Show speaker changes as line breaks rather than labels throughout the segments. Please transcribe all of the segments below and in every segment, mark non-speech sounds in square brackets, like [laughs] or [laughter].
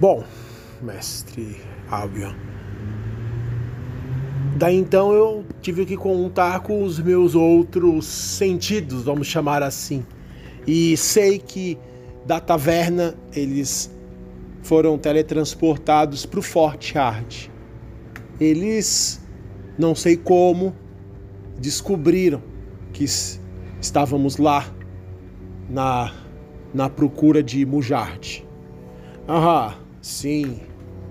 Bom, mestre Albion. Daí então eu tive que contar com os meus outros sentidos, vamos chamar assim. E sei que da taverna eles foram teletransportados para o Forte Hard. Eles, não sei como, descobriram que estávamos lá na, na procura de Mujard. Ah, sim,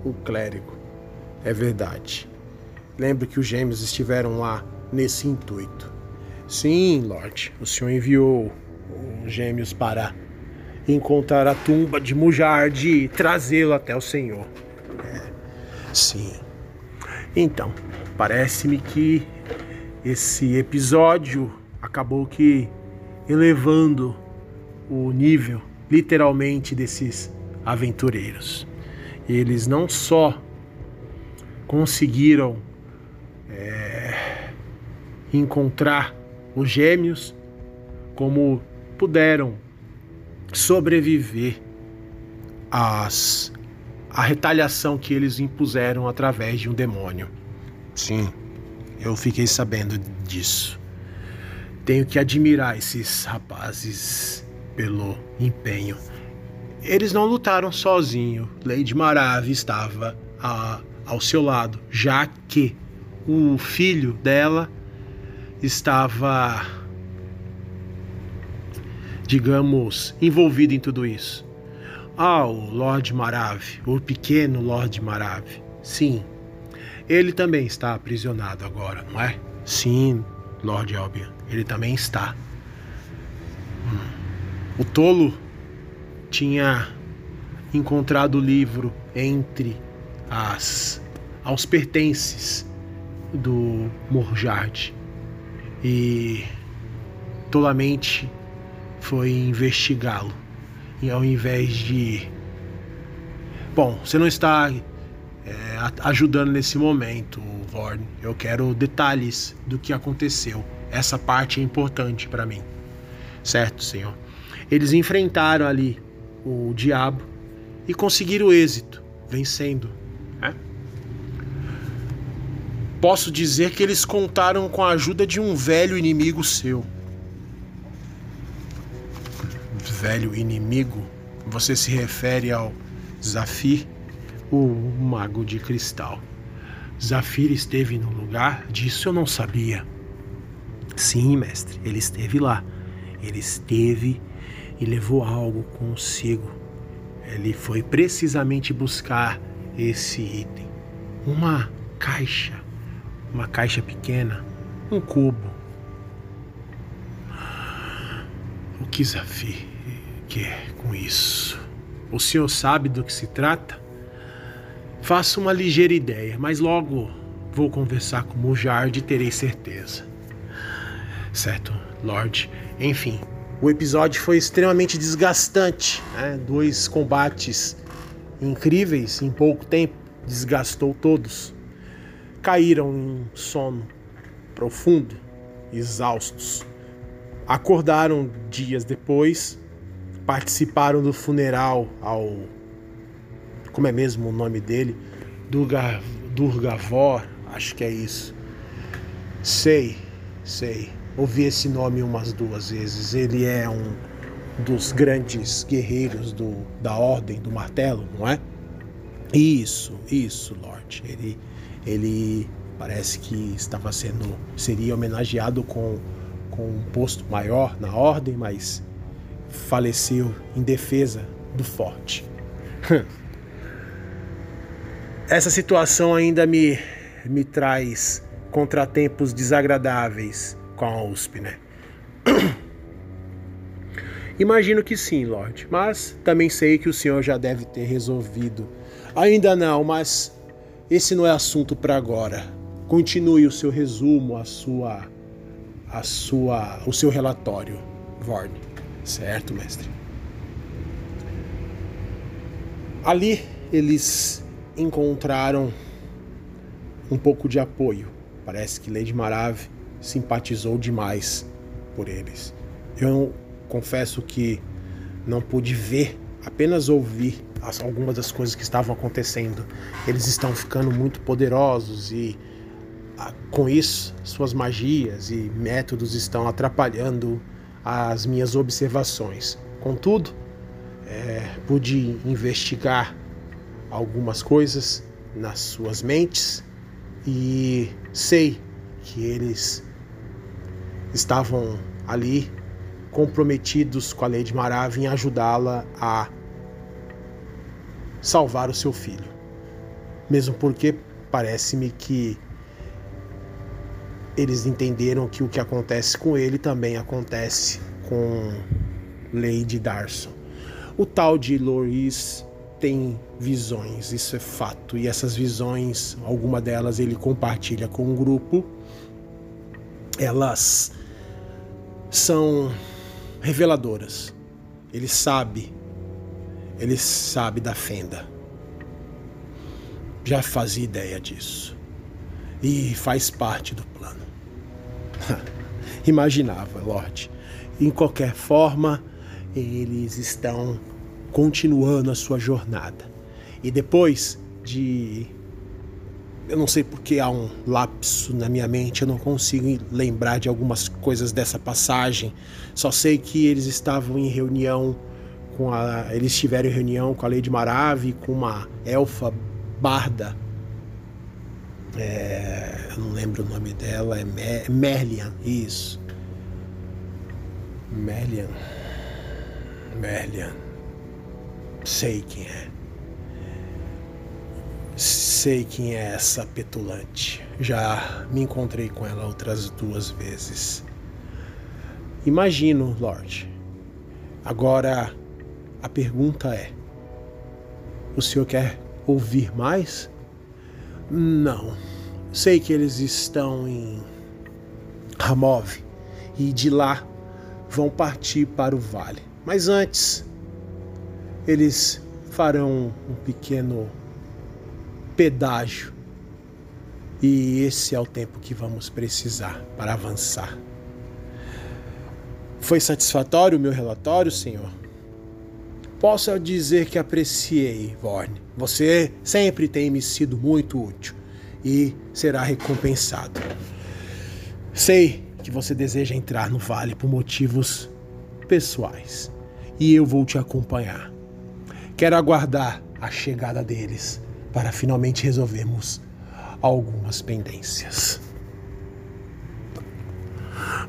o clérigo. É verdade. Lembro que os gêmeos estiveram lá nesse intuito. Sim, Lorde, o senhor enviou os gêmeos para encontrar a tumba de Mujard e trazê-lo até o senhor. É, sim. Então, parece-me que esse episódio acabou que elevando o nível, literalmente, desses aventureiros. Eles não só conseguiram é, encontrar os gêmeos, como puderam sobreviver às, à retaliação que eles impuseram através de um demônio. Sim, eu fiquei sabendo disso. Tenho que admirar esses rapazes pelo empenho. Eles não lutaram sozinhos. Lady Marave estava a, ao seu lado, já que o filho dela estava, digamos, envolvido em tudo isso. Ah, o Lord Marave, o pequeno Lord Marave. Sim, ele também está aprisionado agora, não é? Sim, Lord Albion, ele também está. Hum. O tolo tinha encontrado o livro entre as aos pertences do Morjard e tolamente foi investigá-lo. E ao invés de bom você não está é, ajudando nesse momento Vorn. Eu quero detalhes do que aconteceu. Essa parte é importante para mim. Certo senhor? Eles enfrentaram ali o diabo e conseguiram êxito, vencendo. Né? Posso dizer que eles contaram com a ajuda de um velho inimigo seu. Velho inimigo? Você se refere ao Zafir, o mago de cristal. Zafir esteve no lugar? Disso eu não sabia. Sim, mestre, ele esteve lá. Ele esteve e levou algo consigo. Ele foi precisamente buscar esse item. Uma caixa, uma caixa pequena, um cubo. O que Zafi quer com isso? O senhor sabe do que se trata? Faço uma ligeira ideia, mas logo vou conversar com Mujard e terei certeza. Certo, Lord. Enfim, o episódio foi extremamente desgastante, né? dois combates incríveis em pouco tempo, desgastou todos. Caíram em sono profundo, exaustos. Acordaram dias depois, participaram do funeral ao. Como é mesmo o nome dele? Durga, Durgavor, acho que é isso. Sei, sei ouvi esse nome umas duas vezes. Ele é um dos grandes guerreiros do, da Ordem do Martelo, não é? Isso, isso, Lord. Ele, ele parece que estava sendo seria homenageado com, com um posto maior na Ordem, mas faleceu em defesa do forte. [laughs] Essa situação ainda me, me traz contratempos desagradáveis com a USP, né? [clears throat] Imagino que sim, Lorde, mas também sei que o senhor já deve ter resolvido. Ainda não, mas esse não é assunto para agora. Continue o seu resumo, a sua a sua o seu relatório, Vorn. Certo, mestre? Ali eles encontraram um pouco de apoio. Parece que Lady Marave simpatizou demais por eles. Eu confesso que não pude ver apenas ouvir as, algumas das coisas que estavam acontecendo. Eles estão ficando muito poderosos e a, com isso suas magias e métodos estão atrapalhando as minhas observações. Contudo, é, pude investigar algumas coisas nas suas mentes e sei que eles estavam ali comprometidos com a Lady Marav em ajudá-la a salvar o seu filho. Mesmo porque parece-me que eles entenderam que o que acontece com ele também acontece com Lady Darson. O tal de Loris tem visões, isso é fato, e essas visões, alguma delas ele compartilha com um grupo. Elas são reveladoras. Ele sabe, ele sabe da fenda. Já fazia ideia disso. E faz parte do plano. [laughs] Imaginava, Lorde. Em qualquer forma, eles estão continuando a sua jornada. E depois de eu não sei porque há um lapso na minha mente, eu não consigo lembrar de algumas coisas dessa passagem. Só sei que eles estavam em reunião com a. Eles tiveram reunião com a Lady Marave, com uma elfa barda. É, eu não lembro o nome dela, é Mer Merlian, isso. Merlian. Merlian. Sei quem é. Sei quem é essa petulante. Já me encontrei com ela outras duas vezes. Imagino, Lorde. Agora a pergunta é: o senhor quer ouvir mais? Não. Sei que eles estão em Ramov e de lá vão partir para o vale. Mas antes, eles farão um pequeno pedágio. E esse é o tempo que vamos precisar para avançar. Foi satisfatório o meu relatório, senhor? Posso dizer que apreciei, Vorne. Você sempre tem me sido muito útil e será recompensado. Sei que você deseja entrar no vale por motivos pessoais e eu vou te acompanhar. Quero aguardar a chegada deles para finalmente resolvermos algumas pendências.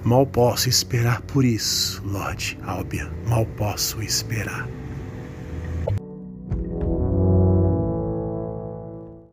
Mal posso esperar por isso, Lord Albia. Mal posso esperar.